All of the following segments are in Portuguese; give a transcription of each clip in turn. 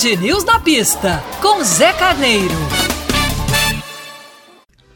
Band News na pista, com Zé Carneiro.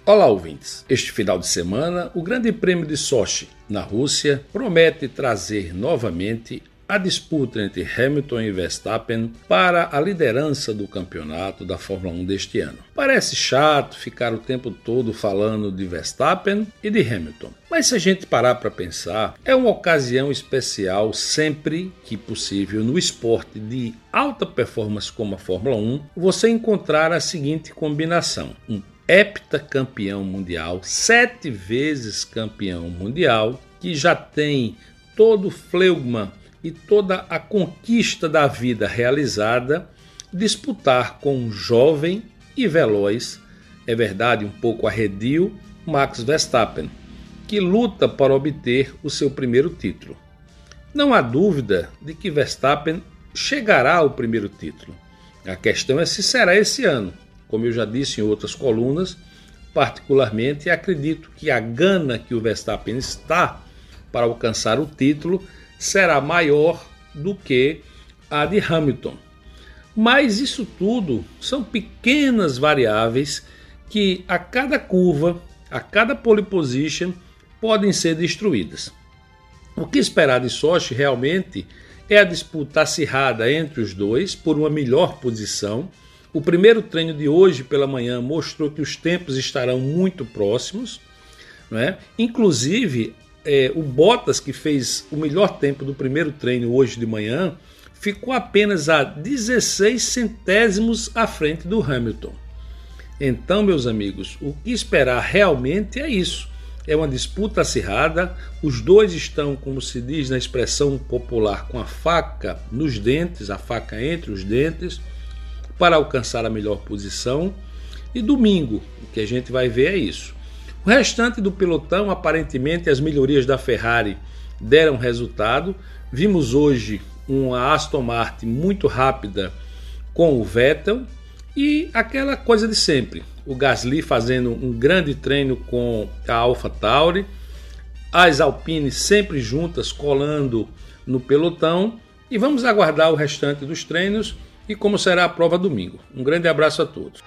Olá, ouvintes. Este final de semana, o Grande Prêmio de Sochi, na Rússia, promete trazer novamente a disputa entre Hamilton e Verstappen para a liderança do campeonato da Fórmula 1 deste ano. Parece chato ficar o tempo todo falando de Verstappen e de Hamilton, mas se a gente parar para pensar, é uma ocasião especial sempre que possível no esporte de alta performance como a Fórmula 1 você encontrar a seguinte combinação: um heptacampeão mundial, sete vezes campeão mundial, que já tem todo o fleugma e toda a conquista da vida realizada, disputar com um jovem e veloz, é verdade, um pouco arredio, Max Verstappen, que luta para obter o seu primeiro título. Não há dúvida de que Verstappen chegará ao primeiro título. A questão é se será esse ano. Como eu já disse em outras colunas, particularmente acredito que a gana que o Verstappen está para alcançar o título será maior do que a de Hamilton. Mas isso tudo são pequenas variáveis que a cada curva, a cada pole position, podem ser destruídas. O que esperar de Sochi realmente é a disputa acirrada entre os dois por uma melhor posição. O primeiro treino de hoje pela manhã mostrou que os tempos estarão muito próximos. Não é? Inclusive, é, o Bottas, que fez o melhor tempo do primeiro treino hoje de manhã, ficou apenas a 16 centésimos à frente do Hamilton. Então, meus amigos, o que esperar realmente é isso. É uma disputa acirrada, os dois estão, como se diz na expressão popular, com a faca nos dentes, a faca entre os dentes, para alcançar a melhor posição. E domingo, o que a gente vai ver é isso. O restante do pelotão, aparentemente, as melhorias da Ferrari deram resultado. Vimos hoje uma Aston Martin muito rápida com o Vettel e aquela coisa de sempre. O Gasly fazendo um grande treino com a Alpha Tauri, as Alpine sempre juntas colando no pelotão e vamos aguardar o restante dos treinos e como será a prova domingo. Um grande abraço a todos.